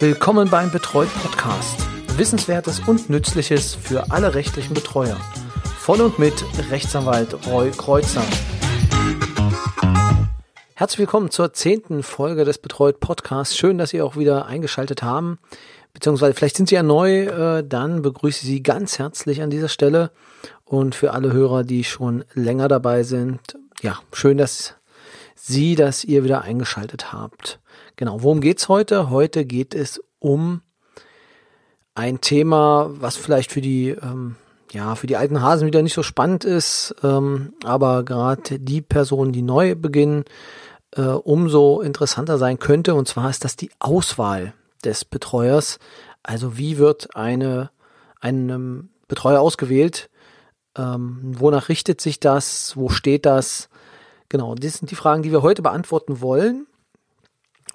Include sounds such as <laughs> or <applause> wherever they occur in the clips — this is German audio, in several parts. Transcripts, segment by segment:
Willkommen beim Betreut Podcast. Wissenswertes und Nützliches für alle rechtlichen Betreuer. Von und mit Rechtsanwalt Roy Kreuzer. Herzlich willkommen zur zehnten Folge des Betreut Podcasts. Schön, dass Sie auch wieder eingeschaltet haben. Beziehungsweise vielleicht sind Sie ja neu, äh, dann begrüße ich Sie ganz herzlich an dieser Stelle. Und für alle Hörer, die schon länger dabei sind, ja, schön, dass Sie, dass ihr wieder eingeschaltet habt. Genau, worum geht's heute? Heute geht es um ein Thema, was vielleicht für die ähm, ja für die alten Hasen wieder nicht so spannend ist, ähm, aber gerade die Personen, die neu beginnen, äh, umso interessanter sein könnte. Und zwar ist das die Auswahl des Betreuers. Also wie wird eine ein Betreuer ausgewählt? Ähm, wonach richtet sich das? Wo steht das? Genau, das sind die Fragen, die wir heute beantworten wollen.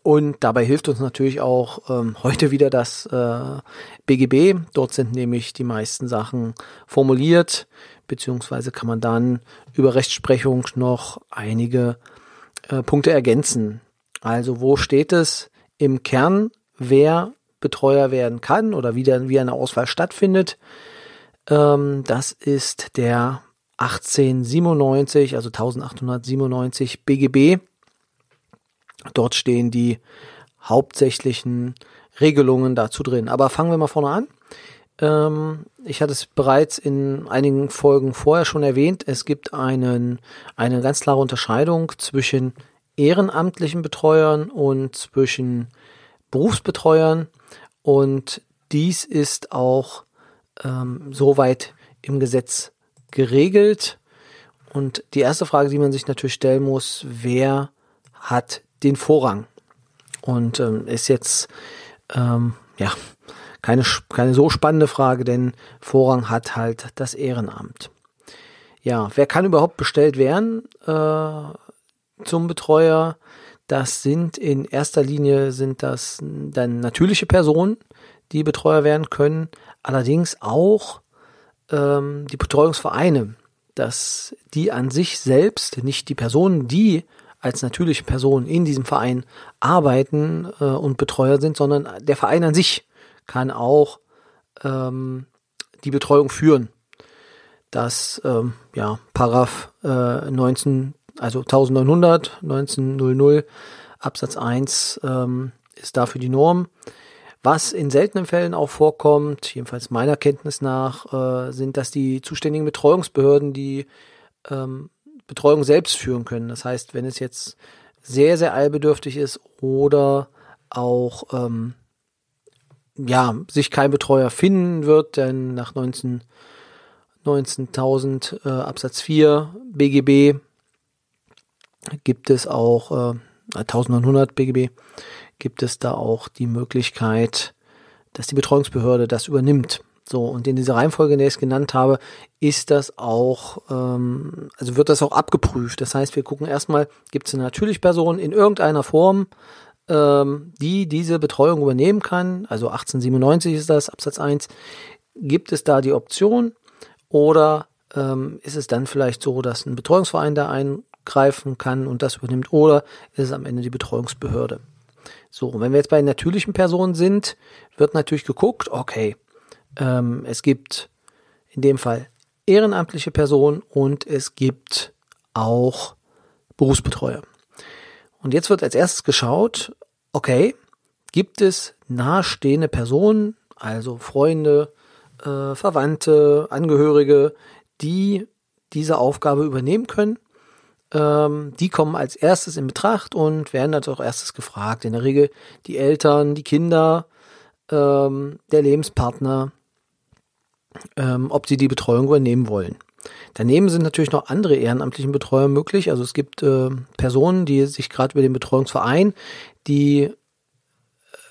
Und dabei hilft uns natürlich auch ähm, heute wieder das äh, BGB. Dort sind nämlich die meisten Sachen formuliert, beziehungsweise kann man dann über Rechtsprechung noch einige äh, Punkte ergänzen. Also wo steht es im Kern, wer Betreuer werden kann oder wie, dann, wie eine Auswahl stattfindet? Ähm, das ist der 1897, also 1897 BGB. Dort stehen die hauptsächlichen Regelungen dazu drin. Aber fangen wir mal vorne an. Ähm, ich hatte es bereits in einigen Folgen vorher schon erwähnt. Es gibt einen, eine ganz klare Unterscheidung zwischen ehrenamtlichen Betreuern und zwischen Berufsbetreuern. Und dies ist auch ähm, soweit im Gesetz geregelt. Und die erste Frage, die man sich natürlich stellen muss, wer hat den Vorrang? Und ähm, ist jetzt ähm, ja keine, keine so spannende Frage, denn Vorrang hat halt das Ehrenamt. Ja, wer kann überhaupt bestellt werden äh, zum Betreuer? Das sind in erster Linie sind das dann natürliche Personen, die Betreuer werden können, allerdings auch ähm, die Betreuungsvereine, dass die an sich selbst, nicht die Personen, die als natürliche Personen in diesem Verein arbeiten äh, und Betreuer sind, sondern der Verein an sich kann auch ähm, die Betreuung führen. Das ähm, ja Paragraph äh, 19 also 1900 1900 Absatz 1 ähm, ist dafür die Norm. Was in seltenen Fällen auch vorkommt, jedenfalls meiner Kenntnis nach, äh, sind, dass die zuständigen Betreuungsbehörden die ähm, Betreuung selbst führen können. Das heißt, wenn es jetzt sehr, sehr eilbedürftig ist oder auch ähm, ja, sich kein Betreuer finden wird, denn nach 19 19.000 äh, Absatz 4 BGB gibt es auch äh, 1900 BGB gibt es da auch die Möglichkeit, dass die Betreuungsbehörde das übernimmt. So, und in dieser Reihenfolge, in der ich es genannt habe, ist das auch, ähm, also wird das auch abgeprüft. Das heißt, wir gucken erstmal, gibt es eine natürliche Person in irgendeiner Form, ähm, die diese Betreuung übernehmen kann. Also 1897 ist das, Absatz 1. Gibt es da die Option oder ähm, ist es dann vielleicht so, dass ein Betreuungsverein da eingreifen kann und das übernimmt oder ist es am Ende die Betreuungsbehörde? So, und wenn wir jetzt bei natürlichen Personen sind, wird natürlich geguckt, okay, ähm, es gibt in dem Fall ehrenamtliche Personen und es gibt auch Berufsbetreuer. Und jetzt wird als erstes geschaut, okay, gibt es nahestehende Personen, also Freunde, äh, Verwandte, Angehörige, die diese Aufgabe übernehmen können ähm, die kommen als erstes in Betracht und werden als auch erstes gefragt. In der Regel die Eltern, die Kinder, ähm, der Lebenspartner, ähm, ob sie die Betreuung übernehmen wollen. Daneben sind natürlich noch andere ehrenamtliche Betreuer möglich. Also es gibt äh, Personen, die sich gerade über den Betreuungsverein, die äh,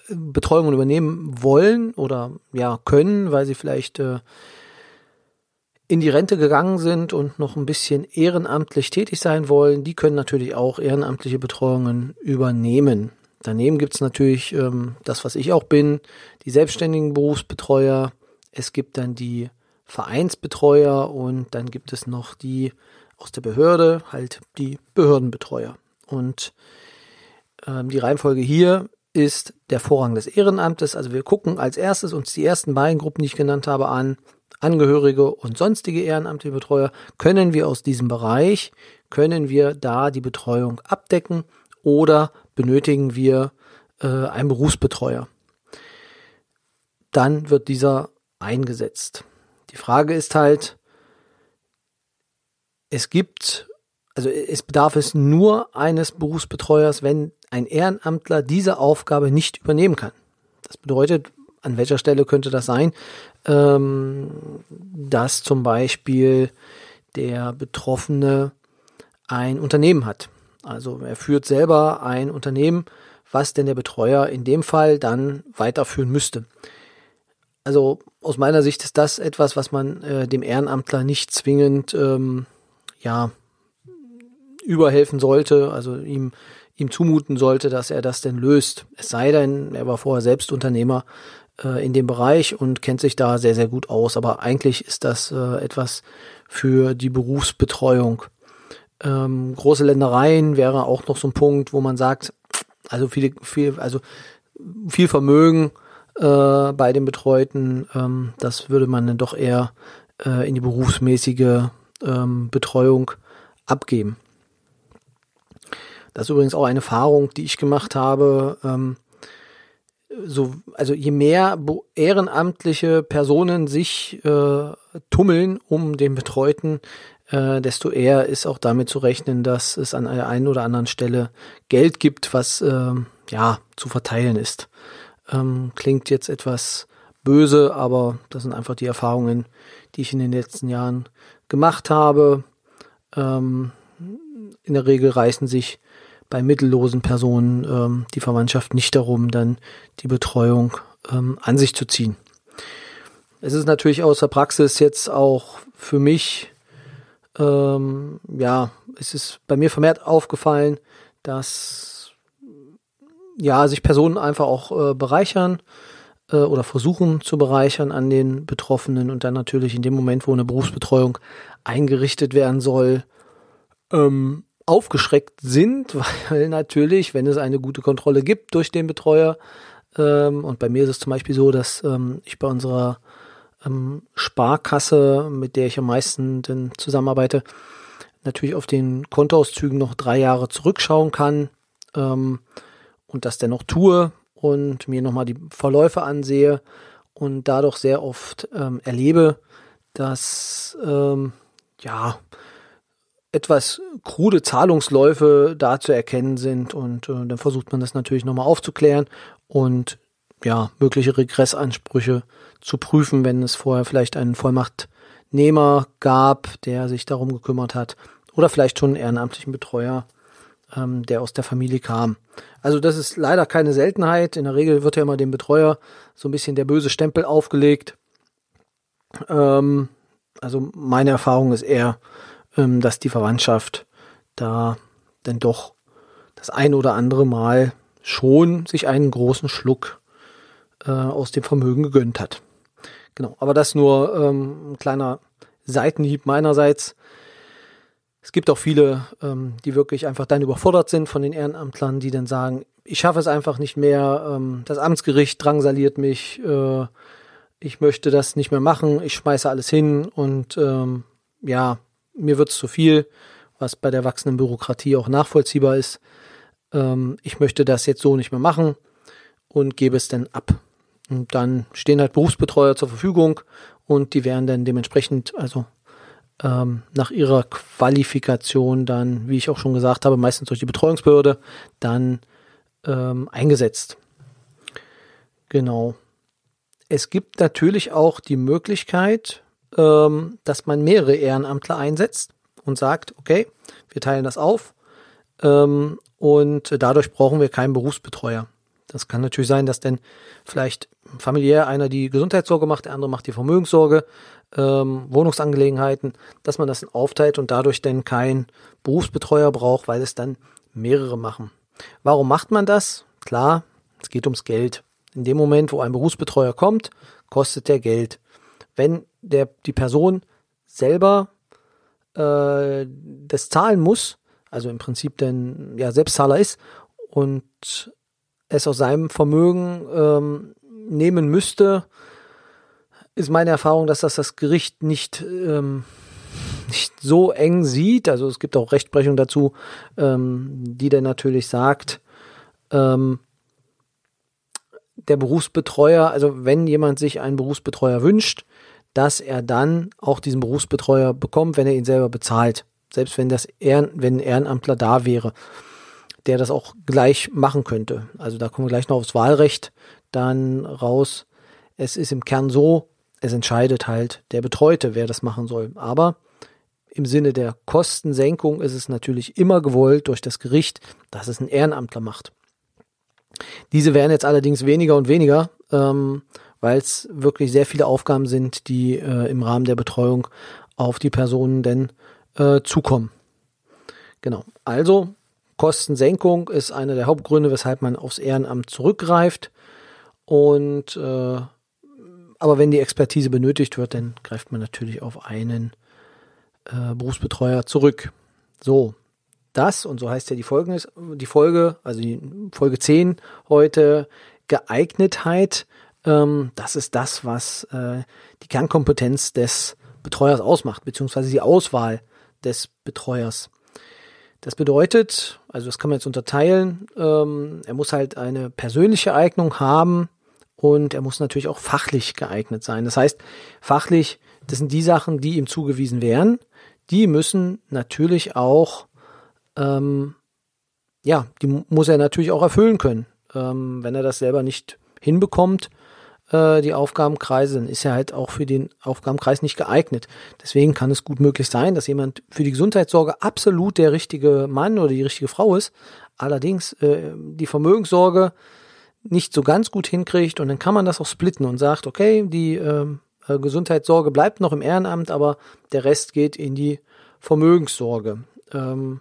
Betreuung übernehmen wollen oder ja können, weil sie vielleicht äh, in die Rente gegangen sind und noch ein bisschen ehrenamtlich tätig sein wollen, die können natürlich auch ehrenamtliche Betreuungen übernehmen. Daneben gibt's natürlich ähm, das, was ich auch bin, die selbstständigen Berufsbetreuer. Es gibt dann die Vereinsbetreuer und dann gibt es noch die aus der Behörde, halt die Behördenbetreuer. Und ähm, die Reihenfolge hier ist der Vorrang des Ehrenamtes. Also wir gucken als erstes uns die ersten beiden Gruppen, die ich genannt habe, an. Angehörige und sonstige ehrenamtliche Betreuer. Können wir aus diesem Bereich, können wir da die Betreuung abdecken oder benötigen wir äh, einen Berufsbetreuer? Dann wird dieser eingesetzt. Die Frage ist halt, es gibt, also es bedarf es nur eines Berufsbetreuers, wenn ein Ehrenamtler diese Aufgabe nicht übernehmen kann. Das bedeutet, an welcher Stelle könnte das sein, ähm, dass zum Beispiel der Betroffene ein Unternehmen hat. Also er führt selber ein Unternehmen, was denn der Betreuer in dem Fall dann weiterführen müsste. Also aus meiner Sicht ist das etwas, was man äh, dem Ehrenamtler nicht zwingend ähm, ja überhelfen sollte, also ihm ihm zumuten sollte, dass er das denn löst. Es sei denn, er war vorher selbst Unternehmer äh, in dem Bereich und kennt sich da sehr, sehr gut aus. Aber eigentlich ist das äh, etwas für die Berufsbetreuung. Ähm, große Ländereien wäre auch noch so ein Punkt, wo man sagt, also viel, viel, also viel Vermögen äh, bei den Betreuten, ähm, das würde man dann doch eher äh, in die berufsmäßige ähm, Betreuung abgeben. Das ist übrigens auch eine Erfahrung, die ich gemacht habe. Ähm, so, also je mehr ehrenamtliche Personen sich äh, tummeln um den Betreuten, äh, desto eher ist auch damit zu rechnen, dass es an einer einen oder anderen Stelle Geld gibt, was äh, ja zu verteilen ist. Ähm, klingt jetzt etwas böse, aber das sind einfach die Erfahrungen, die ich in den letzten Jahren gemacht habe. Ähm, in der Regel reißen sich bei mittellosen Personen ähm, die Verwandtschaft nicht darum, dann die Betreuung ähm, an sich zu ziehen. Es ist natürlich aus der Praxis jetzt auch für mich, ähm, ja, es ist bei mir vermehrt aufgefallen, dass ja sich Personen einfach auch äh, bereichern äh, oder versuchen zu bereichern an den Betroffenen und dann natürlich in dem Moment, wo eine Berufsbetreuung eingerichtet werden soll, ähm, aufgeschreckt sind, <laughs> weil natürlich, wenn es eine gute Kontrolle gibt durch den Betreuer, ähm, und bei mir ist es zum Beispiel so, dass ähm, ich bei unserer ähm, Sparkasse, mit der ich am meisten denn zusammenarbeite, natürlich auf den Kontoauszügen noch drei Jahre zurückschauen kann ähm, und das dennoch tue und mir nochmal die Verläufe ansehe und dadurch sehr oft ähm, erlebe, dass ähm, ja etwas krude Zahlungsläufe da zu erkennen sind und äh, dann versucht man das natürlich nochmal aufzuklären und ja, mögliche Regressansprüche zu prüfen, wenn es vorher vielleicht einen Vollmachtnehmer gab, der sich darum gekümmert hat oder vielleicht schon einen ehrenamtlichen Betreuer, ähm, der aus der Familie kam. Also das ist leider keine Seltenheit. In der Regel wird ja immer dem Betreuer so ein bisschen der böse Stempel aufgelegt. Ähm, also meine Erfahrung ist eher, ähm, dass die Verwandtschaft da denn doch das ein oder andere Mal schon sich einen großen Schluck äh, aus dem Vermögen gegönnt hat. Genau, aber das nur ähm, ein kleiner Seitenhieb meinerseits. Es gibt auch viele, ähm, die wirklich einfach dann überfordert sind von den Ehrenamtlern, die dann sagen, ich schaffe es einfach nicht mehr, ähm, das Amtsgericht drangsaliert mich, äh, ich möchte das nicht mehr machen, ich schmeiße alles hin und ähm, ja, mir wird es zu viel, was bei der wachsenden Bürokratie auch nachvollziehbar ist. Ähm, ich möchte das jetzt so nicht mehr machen und gebe es dann ab. Und dann stehen halt Berufsbetreuer zur Verfügung und die werden dann dementsprechend, also ähm, nach ihrer Qualifikation dann, wie ich auch schon gesagt habe, meistens durch die Betreuungsbehörde, dann ähm, eingesetzt. Genau. Es gibt natürlich auch die Möglichkeit, ähm, dass man mehrere Ehrenamtler einsetzt und sagt, okay, wir teilen das auf ähm, und dadurch brauchen wir keinen Berufsbetreuer. Das kann natürlich sein, dass denn vielleicht familiär einer die Gesundheitssorge macht, der andere macht die Vermögenssorge, ähm, Wohnungsangelegenheiten, dass man das aufteilt und dadurch dann keinen Berufsbetreuer braucht, weil es dann mehrere machen. Warum macht man das? Klar, es geht ums Geld. In dem Moment, wo ein Berufsbetreuer kommt, kostet der Geld. Wenn der, die Person selber äh, das zahlen muss, also im Prinzip denn ja Selbstzahler ist und es aus seinem Vermögen ähm, nehmen müsste, ist meine Erfahrung, dass das das Gericht nicht, ähm, nicht so eng sieht. Also es gibt auch Rechtsprechung dazu, ähm, die dann natürlich sagt, ähm, der Berufsbetreuer, also wenn jemand sich einen Berufsbetreuer wünscht, dass er dann auch diesen Berufsbetreuer bekommt, wenn er ihn selber bezahlt. Selbst wenn das Ehren, wenn ein Ehrenamtler da wäre, der das auch gleich machen könnte. Also da kommen wir gleich noch aufs Wahlrecht dann raus. Es ist im Kern so, es entscheidet halt der Betreute, wer das machen soll. Aber im Sinne der Kostensenkung ist es natürlich immer gewollt durch das Gericht, dass es ein Ehrenamtler macht. Diese werden jetzt allerdings weniger und weniger, ähm, weil es wirklich sehr viele Aufgaben sind, die äh, im Rahmen der Betreuung auf die Personen denn äh, zukommen. Genau. Also Kostensenkung ist einer der Hauptgründe, weshalb man aufs Ehrenamt zurückgreift. Und äh, aber wenn die Expertise benötigt wird, dann greift man natürlich auf einen äh, Berufsbetreuer zurück. So, das, und so heißt ja die Folge, die Folge, also die Folge 10 heute, Geeignetheit, ähm, das ist das, was äh, die Kernkompetenz des Betreuers ausmacht, beziehungsweise die Auswahl des Betreuers. Das bedeutet, also das kann man jetzt unterteilen, ähm, er muss halt eine persönliche Eignung haben und er muss natürlich auch fachlich geeignet sein. Das heißt, fachlich, das sind die Sachen, die ihm zugewiesen werden, die müssen natürlich auch ähm, ja, die muss er natürlich auch erfüllen können. Ähm, wenn er das selber nicht hinbekommt, äh, die Aufgabenkreise, dann ist er halt auch für den Aufgabenkreis nicht geeignet. Deswegen kann es gut möglich sein, dass jemand für die Gesundheitssorge absolut der richtige Mann oder die richtige Frau ist, allerdings äh, die Vermögenssorge nicht so ganz gut hinkriegt und dann kann man das auch splitten und sagt, okay, die ähm, äh, Gesundheitssorge bleibt noch im Ehrenamt, aber der Rest geht in die Vermögenssorge. Ähm,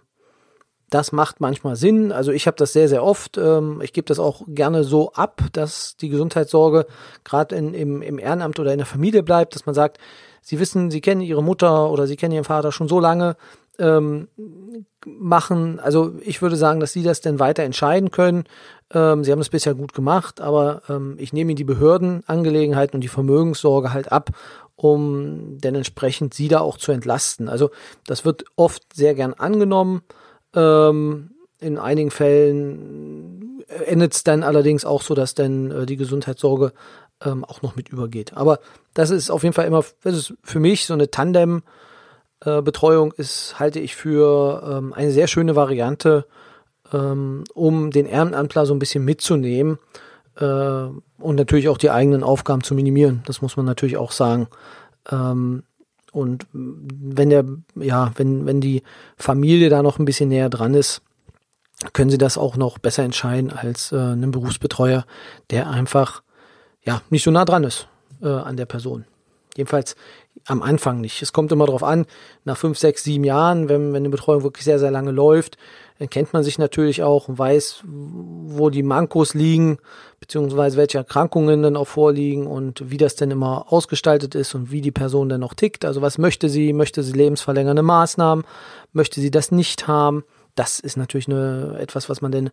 das macht manchmal Sinn. Also ich habe das sehr, sehr oft. Ähm, ich gebe das auch gerne so ab, dass die Gesundheitssorge gerade im, im Ehrenamt oder in der Familie bleibt, dass man sagt, Sie wissen, Sie kennen Ihre Mutter oder Sie kennen Ihren Vater schon so lange, ähm, machen, also ich würde sagen, dass Sie das denn weiter entscheiden können. Ähm, Sie haben es bisher gut gemacht, aber ähm, ich nehme Ihnen die Behördenangelegenheiten und die Vermögenssorge halt ab, um denn entsprechend Sie da auch zu entlasten. Also das wird oft sehr gern angenommen. Ähm, in einigen Fällen endet es dann allerdings auch so, dass dann äh, die Gesundheitssorge ähm, auch noch mit übergeht. Aber das ist auf jeden Fall immer, das ist für mich so eine Tandem-Betreuung äh, ist, halte ich für ähm, eine sehr schöne Variante, ähm, um den Ehrenamtler so ein bisschen mitzunehmen äh, und natürlich auch die eigenen Aufgaben zu minimieren. Das muss man natürlich auch sagen. Ähm, und wenn der, ja, wenn, wenn die Familie da noch ein bisschen näher dran ist, können sie das auch noch besser entscheiden als äh, ein Berufsbetreuer, der einfach ja nicht so nah dran ist äh, an der Person. Jedenfalls am Anfang nicht. Es kommt immer darauf an, nach fünf, sechs, sieben Jahren, wenn, wenn eine Betreuung wirklich sehr, sehr lange läuft, dann kennt man sich natürlich auch und weiß, wo die Mankos liegen, beziehungsweise welche Erkrankungen dann auch vorliegen und wie das denn immer ausgestaltet ist und wie die Person dann noch tickt. Also was möchte sie? Möchte sie lebensverlängernde Maßnahmen? Möchte sie das nicht haben? Das ist natürlich eine, etwas, was man dann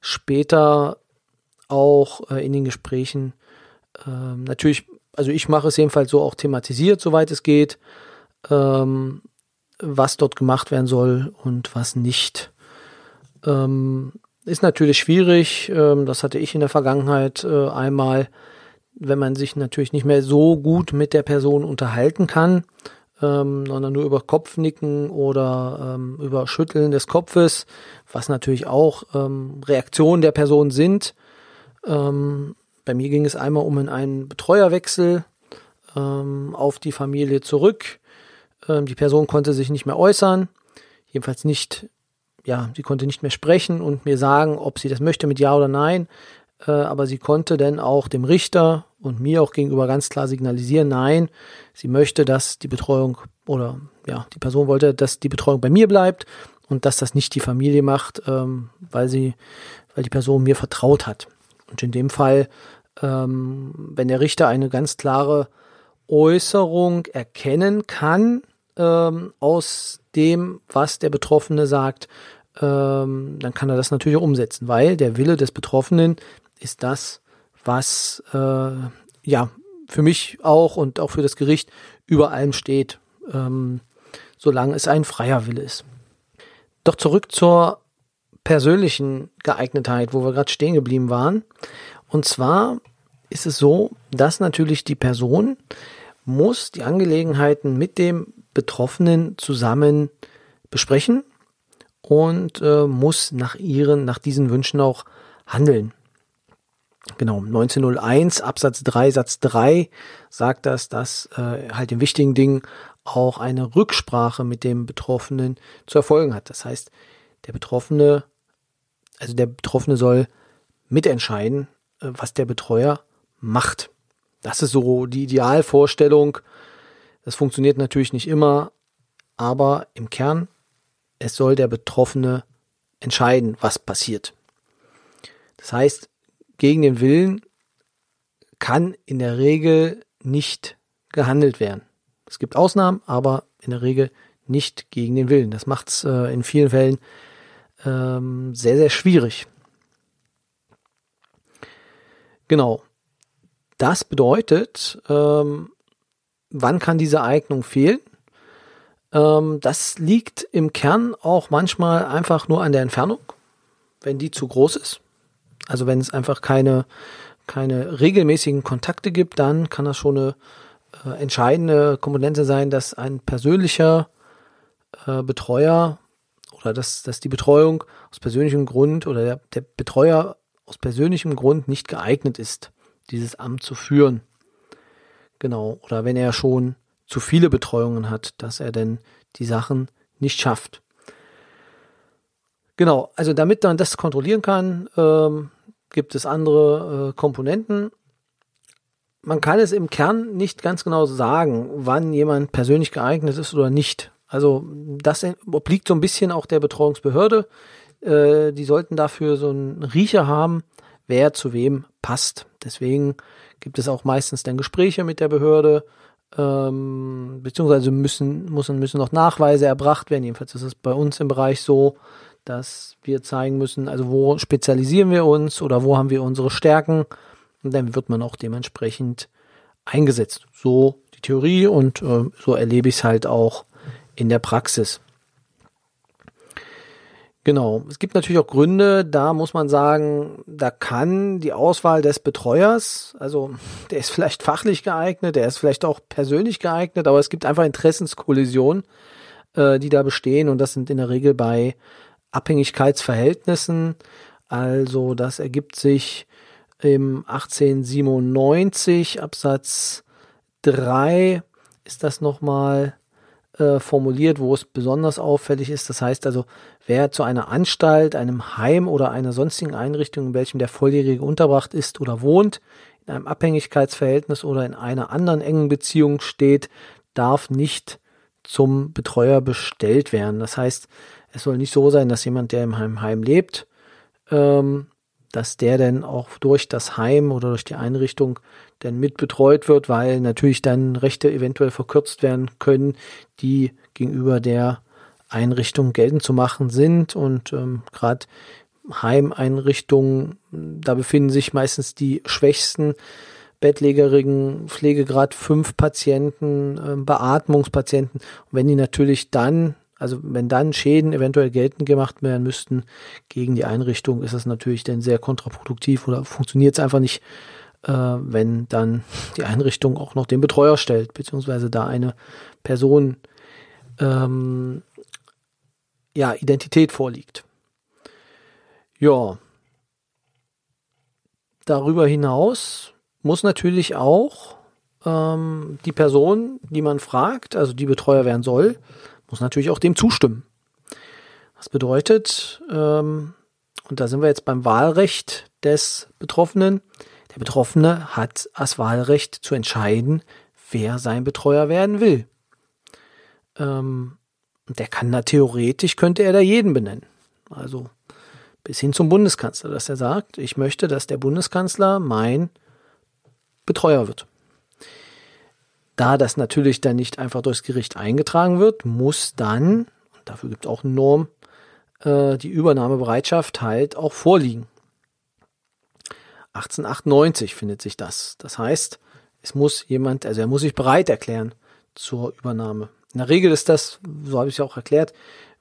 später auch äh, in den Gesprächen äh, natürlich also ich mache es jedenfalls so auch thematisiert, soweit es geht, ähm, was dort gemacht werden soll und was nicht. Ähm, ist natürlich schwierig, ähm, das hatte ich in der Vergangenheit äh, einmal, wenn man sich natürlich nicht mehr so gut mit der Person unterhalten kann, ähm, sondern nur über Kopfnicken oder ähm, über Schütteln des Kopfes, was natürlich auch ähm, Reaktionen der Person sind. Bei mir ging es einmal um einen Betreuerwechsel ähm, auf die Familie zurück. Ähm, die Person konnte sich nicht mehr äußern, jedenfalls nicht, ja, sie konnte nicht mehr sprechen und mir sagen, ob sie das möchte mit Ja oder Nein. Äh, aber sie konnte dann auch dem Richter und mir auch gegenüber ganz klar signalisieren, nein, sie möchte, dass die Betreuung oder ja, die Person wollte, dass die Betreuung bei mir bleibt und dass das nicht die Familie macht, ähm, weil sie, weil die Person mir vertraut hat. Und in dem Fall ähm, wenn der Richter eine ganz klare Äußerung erkennen kann ähm, aus dem, was der Betroffene sagt, ähm, dann kann er das natürlich umsetzen, weil der Wille des Betroffenen ist das, was äh, ja für mich auch und auch für das Gericht über allem steht, ähm, solange es ein freier Wille ist. Doch zurück zur persönlichen Geeignetheit, wo wir gerade stehen geblieben waren. Und zwar ist es so, dass natürlich die Person muss die Angelegenheiten mit dem Betroffenen zusammen besprechen und äh, muss nach ihren, nach diesen Wünschen auch handeln. Genau, 1901 Absatz 3 Satz 3 sagt das, dass äh, halt in wichtigen Dingen auch eine Rücksprache mit dem Betroffenen zu erfolgen hat. Das heißt, der Betroffene, also der Betroffene soll mitentscheiden, was der Betreuer macht. Das ist so die Idealvorstellung. Das funktioniert natürlich nicht immer, aber im Kern, es soll der Betroffene entscheiden, was passiert. Das heißt, gegen den Willen kann in der Regel nicht gehandelt werden. Es gibt Ausnahmen, aber in der Regel nicht gegen den Willen. Das macht es äh, in vielen Fällen ähm, sehr, sehr schwierig. Genau. Das bedeutet, ähm, wann kann diese Eignung fehlen? Ähm, das liegt im Kern auch manchmal einfach nur an der Entfernung, wenn die zu groß ist. Also wenn es einfach keine, keine regelmäßigen Kontakte gibt, dann kann das schon eine äh, entscheidende Komponente sein, dass ein persönlicher äh, Betreuer oder dass, dass die Betreuung aus persönlichem Grund oder der, der Betreuer aus persönlichem Grund nicht geeignet ist, dieses Amt zu führen. Genau. Oder wenn er schon zu viele Betreuungen hat, dass er denn die Sachen nicht schafft. Genau, also damit man das kontrollieren kann, ähm, gibt es andere äh, Komponenten. Man kann es im Kern nicht ganz genau sagen, wann jemand persönlich geeignet ist oder nicht. Also das obliegt so ein bisschen auch der Betreuungsbehörde. Äh, die sollten dafür so einen Riecher haben, wer zu wem passt. Deswegen gibt es auch meistens dann Gespräche mit der Behörde, ähm, beziehungsweise müssen, müssen, müssen noch Nachweise erbracht werden. Jedenfalls ist es bei uns im Bereich so, dass wir zeigen müssen, also wo spezialisieren wir uns oder wo haben wir unsere Stärken und dann wird man auch dementsprechend eingesetzt. So die Theorie und äh, so erlebe ich es halt auch in der Praxis. Genau. Es gibt natürlich auch Gründe, da muss man sagen, da kann die Auswahl des Betreuers, also <laughs> der ist vielleicht fachlich geeignet, der ist vielleicht auch persönlich geeignet, aber es gibt einfach Interessenskollisionen, äh, die da bestehen und das sind in der Regel bei Abhängigkeitsverhältnissen. Also das ergibt sich im 1897 Absatz 3 ist das nochmal äh, formuliert, wo es besonders auffällig ist. Das heißt also, wer zu einer Anstalt, einem Heim oder einer sonstigen Einrichtung, in welchem der Volljährige unterbracht ist oder wohnt, in einem Abhängigkeitsverhältnis oder in einer anderen engen Beziehung steht, darf nicht zum Betreuer bestellt werden. Das heißt, es soll nicht so sein, dass jemand, der im Heim, Heim lebt, ähm, dass der dann auch durch das Heim oder durch die Einrichtung dann mitbetreut wird, weil natürlich dann Rechte eventuell verkürzt werden können, die gegenüber der Einrichtung geltend zu machen sind. Und ähm, gerade Heimeinrichtungen, da befinden sich meistens die schwächsten bettlägerigen Pflegegrad 5 Patienten, äh, Beatmungspatienten. Und wenn die natürlich dann also wenn dann Schäden eventuell geltend gemacht werden müssten gegen die Einrichtung, ist das natürlich dann sehr kontraproduktiv oder funktioniert es einfach nicht, äh, wenn dann die Einrichtung auch noch den Betreuer stellt, beziehungsweise da eine Person ähm, ja, Identität vorliegt. Ja. Darüber hinaus muss natürlich auch ähm, die Person, die man fragt, also die Betreuer werden soll, muss natürlich auch dem zustimmen. Das bedeutet, ähm, und da sind wir jetzt beim Wahlrecht des Betroffenen, der Betroffene hat das Wahlrecht zu entscheiden, wer sein Betreuer werden will. Ähm, der kann da theoretisch, könnte er da jeden benennen. Also bis hin zum Bundeskanzler, dass er sagt, ich möchte, dass der Bundeskanzler mein Betreuer wird. Da das natürlich dann nicht einfach durchs Gericht eingetragen wird, muss dann, und dafür gibt es auch eine Norm, äh, die Übernahmebereitschaft halt auch vorliegen. 1898 findet sich das. Das heißt, es muss jemand, also er muss sich bereit erklären zur Übernahme. In der Regel ist das, so habe ich es ja auch erklärt,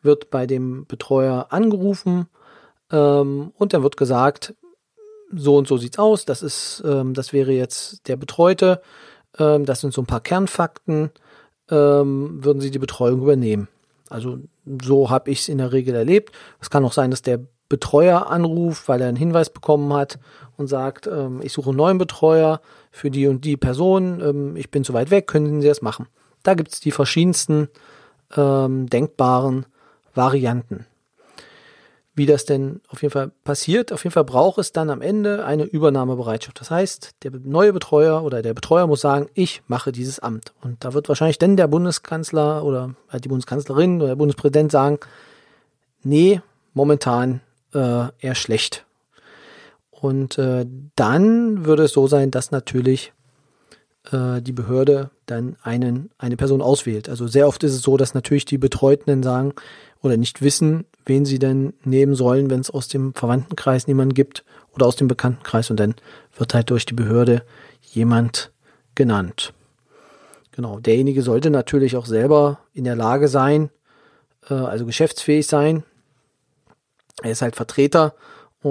wird bei dem Betreuer angerufen ähm, und dann wird gesagt, so und so sieht's aus, das ist, ähm, das wäre jetzt der Betreute, ähm, das sind so ein paar Kernfakten, ähm, würden Sie die Betreuung übernehmen. Also so habe ich es in der Regel erlebt. Es kann auch sein, dass der Betreuer anruft, weil er einen Hinweis bekommen hat und sagt, ähm, ich suche einen neuen Betreuer für die und die Person, ähm, ich bin zu weit weg, können Sie das machen? Da gibt es die verschiedensten ähm, denkbaren Varianten. Wie das denn auf jeden Fall passiert, auf jeden Fall braucht es dann am Ende eine Übernahmebereitschaft. Das heißt, der neue Betreuer oder der Betreuer muss sagen, ich mache dieses Amt. Und da wird wahrscheinlich dann der Bundeskanzler oder die Bundeskanzlerin oder der Bundespräsident sagen, nee, momentan äh, eher schlecht. Und äh, dann würde es so sein, dass natürlich äh, die Behörde dann einen, eine Person auswählt. Also sehr oft ist es so, dass natürlich die Betreuten sagen oder nicht wissen, wen sie denn nehmen sollen, wenn es aus dem Verwandtenkreis niemanden gibt oder aus dem Bekanntenkreis und dann wird halt durch die Behörde jemand genannt. Genau, derjenige sollte natürlich auch selber in der Lage sein, äh, also geschäftsfähig sein. Er ist halt Vertreter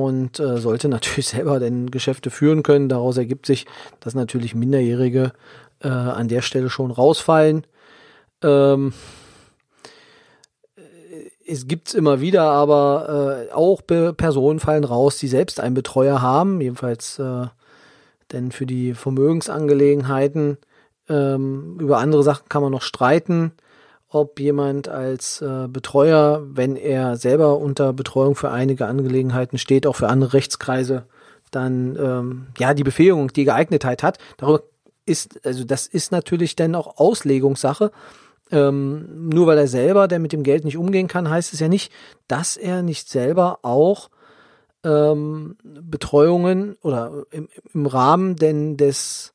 und äh, sollte <laughs> natürlich selber denn Geschäfte führen können. Daraus ergibt sich, dass natürlich Minderjährige äh, an der Stelle schon rausfallen. Ähm, äh, es gibt es immer wieder, aber äh, auch Personen fallen raus, die selbst einen Betreuer haben, jedenfalls äh, denn für die Vermögensangelegenheiten. Ähm, über andere Sachen kann man noch streiten ob jemand als äh, Betreuer, wenn er selber unter Betreuung für einige Angelegenheiten steht, auch für andere Rechtskreise, dann ähm, ja die Befähigung, die Geeignetheit hat. Darüber ist, also das ist natürlich dann auch Auslegungssache. Ähm, nur weil er selber, der mit dem Geld nicht umgehen kann, heißt es ja nicht, dass er nicht selber auch ähm, Betreuungen oder im, im Rahmen denn des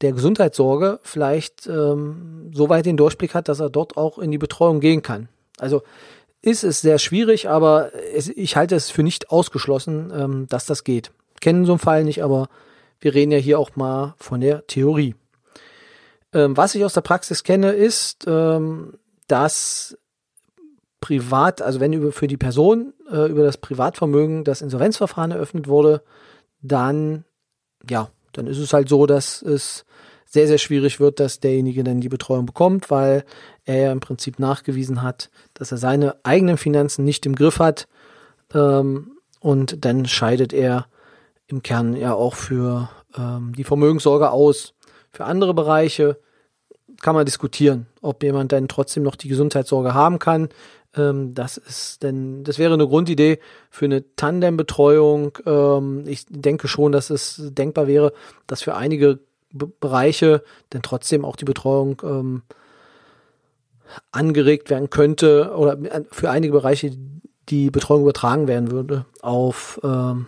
der Gesundheitssorge vielleicht ähm, so weit den Durchblick hat, dass er dort auch in die Betreuung gehen kann. Also ist es sehr schwierig, aber es, ich halte es für nicht ausgeschlossen, ähm, dass das geht. Kennen so einen Fall nicht, aber wir reden ja hier auch mal von der Theorie. Ähm, was ich aus der Praxis kenne, ist, ähm, dass privat, also wenn über, für die Person äh, über das Privatvermögen das Insolvenzverfahren eröffnet wurde, dann, ja, dann ist es halt so, dass es sehr, sehr schwierig wird, dass derjenige dann die Betreuung bekommt, weil er ja im Prinzip nachgewiesen hat, dass er seine eigenen Finanzen nicht im Griff hat. Ähm, und dann scheidet er im Kern ja auch für ähm, die Vermögenssorge aus. Für andere Bereiche kann man diskutieren, ob jemand dann trotzdem noch die Gesundheitssorge haben kann. Ähm, das ist denn, das wäre eine Grundidee für eine Tandembetreuung. Ähm, ich denke schon, dass es denkbar wäre, dass für einige Bereiche denn trotzdem auch die Betreuung ähm, angeregt werden könnte oder für einige Bereiche die Betreuung übertragen werden würde auf ähm,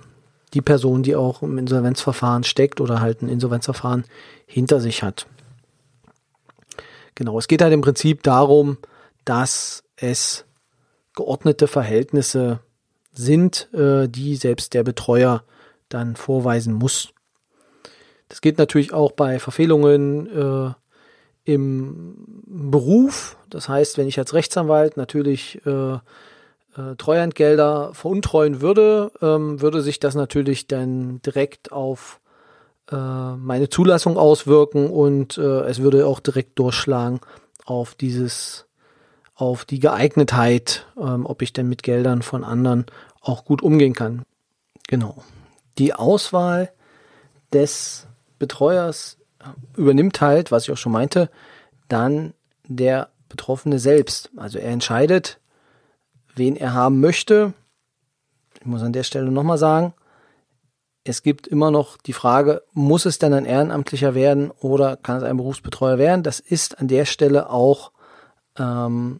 die Person, die auch im Insolvenzverfahren steckt oder halt ein Insolvenzverfahren hinter sich hat. Genau, es geht halt im Prinzip darum, dass es geordnete Verhältnisse sind, äh, die selbst der Betreuer dann vorweisen muss. Das geht natürlich auch bei Verfehlungen äh, im Beruf. Das heißt, wenn ich als Rechtsanwalt natürlich äh, Treuhandgelder veruntreuen würde, ähm, würde sich das natürlich dann direkt auf meine Zulassung auswirken und es würde auch direkt durchschlagen auf dieses, auf die Geeignetheit, ähm, ob ich denn mit Geldern von anderen auch gut umgehen kann. Genau. Die Auswahl des Betreuers übernimmt halt, was ich auch schon meinte, dann der Betroffene selbst. Also er entscheidet, wen er haben möchte. Ich muss an der Stelle nochmal sagen, es gibt immer noch die Frage, muss es denn ein Ehrenamtlicher werden oder kann es ein Berufsbetreuer werden? Das ist an der Stelle auch ähm,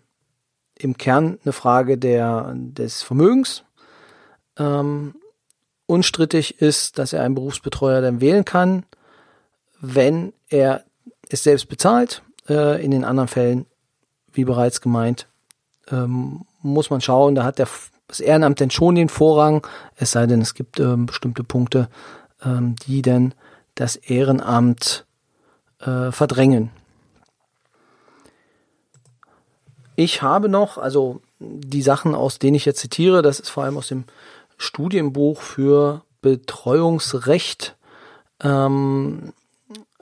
im Kern eine Frage der, des Vermögens. Ähm, unstrittig ist, dass er einen Berufsbetreuer dann wählen kann wenn er es selbst bezahlt. Äh, in den anderen Fällen, wie bereits gemeint, ähm, muss man schauen, da hat der das Ehrenamt denn schon den Vorrang, es sei denn, es gibt ähm, bestimmte Punkte, ähm, die denn das Ehrenamt äh, verdrängen. Ich habe noch, also die Sachen, aus denen ich jetzt zitiere, das ist vor allem aus dem Studienbuch für Betreuungsrecht, ähm,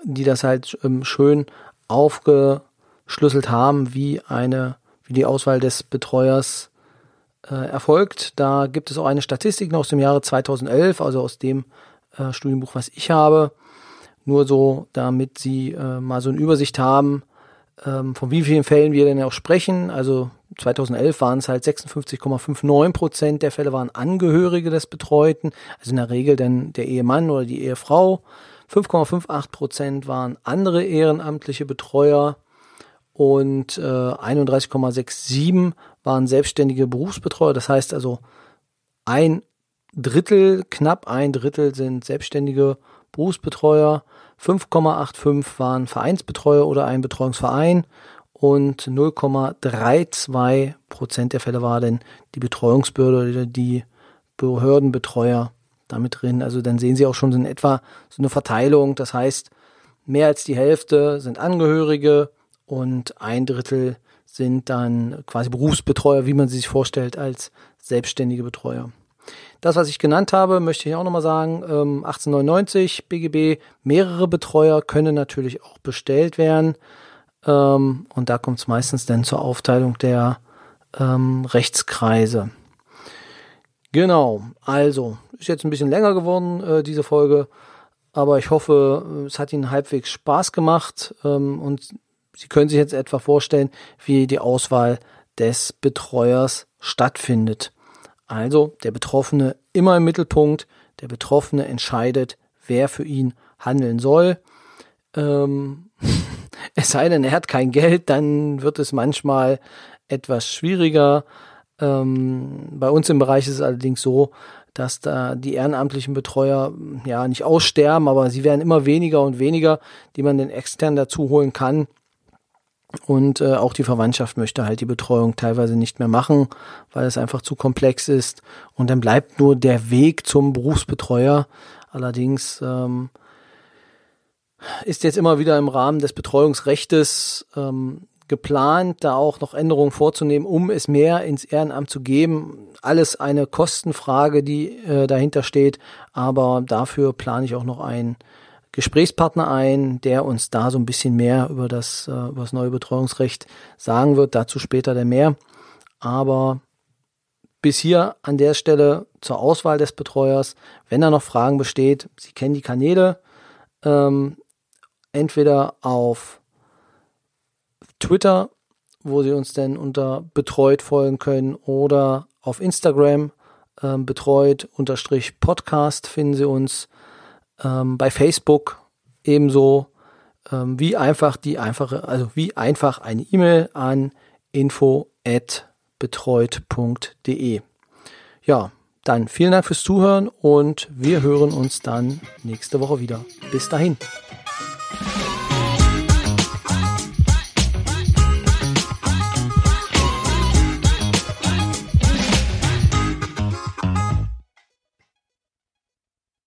die das halt ähm, schön aufgeschlüsselt haben, wie eine, wie die Auswahl des Betreuers äh, erfolgt. Da gibt es auch eine Statistik aus dem Jahre 2011, also aus dem äh, Studienbuch, was ich habe. Nur so, damit Sie äh, mal so eine Übersicht haben, ähm, von wie vielen Fällen wir denn auch sprechen. Also 2011 waren es halt 56,59 Prozent der Fälle waren Angehörige des Betreuten, also in der Regel dann der Ehemann oder die Ehefrau. 5,58 Prozent waren andere ehrenamtliche Betreuer und äh, 31,67 waren selbstständige Berufsbetreuer. Das heißt also ein Drittel, knapp ein Drittel sind selbstständige Berufsbetreuer. 5,85 waren Vereinsbetreuer oder ein Betreuungsverein und 0,32 Prozent der Fälle war denn die Betreuungsbehörde oder die Behördenbetreuer damit drin. Also dann sehen Sie auch schon in etwa so eine Verteilung. Das heißt, mehr als die Hälfte sind Angehörige und ein Drittel sind dann quasi Berufsbetreuer, wie man sie sich vorstellt, als selbstständige Betreuer. Das, was ich genannt habe, möchte ich auch nochmal sagen. 1899 ähm, BGB, mehrere Betreuer können natürlich auch bestellt werden. Ähm, und da kommt es meistens dann zur Aufteilung der ähm, Rechtskreise. Genau, also ist jetzt ein bisschen länger geworden, äh, diese Folge. Aber ich hoffe, es hat Ihnen halbwegs Spaß gemacht und Sie können sich jetzt etwa vorstellen, wie die Auswahl des Betreuers stattfindet. Also der Betroffene immer im Mittelpunkt, der Betroffene entscheidet, wer für ihn handeln soll. Ähm, <laughs> es sei denn, er hat kein Geld, dann wird es manchmal etwas schwieriger. Ähm, bei uns im Bereich ist es allerdings so, dass da die ehrenamtlichen Betreuer ja nicht aussterben, aber sie werden immer weniger und weniger, die man den extern dazu holen kann. Und äh, auch die Verwandtschaft möchte halt die Betreuung teilweise nicht mehr machen, weil es einfach zu komplex ist. Und dann bleibt nur der Weg zum Berufsbetreuer. Allerdings ähm, ist jetzt immer wieder im Rahmen des Betreuungsrechtes ähm, geplant, da auch noch Änderungen vorzunehmen, um es mehr ins Ehrenamt zu geben. Alles eine Kostenfrage, die äh, dahinter steht. Aber dafür plane ich auch noch ein Gesprächspartner ein, der uns da so ein bisschen mehr über das, äh, über das neue Betreuungsrecht sagen wird. Dazu später der mehr. Aber bis hier an der Stelle zur Auswahl des Betreuers. Wenn da noch Fragen besteht, Sie kennen die Kanäle. Ähm, entweder auf Twitter, wo Sie uns denn unter betreut folgen können, oder auf Instagram ähm, betreut unterstrich Podcast finden Sie uns ähm, bei Facebook ebenso ähm, wie einfach die einfache, also wie einfach eine E-Mail an info@betreut.de. Ja, dann vielen Dank fürs Zuhören und wir hören uns dann nächste Woche wieder. Bis dahin.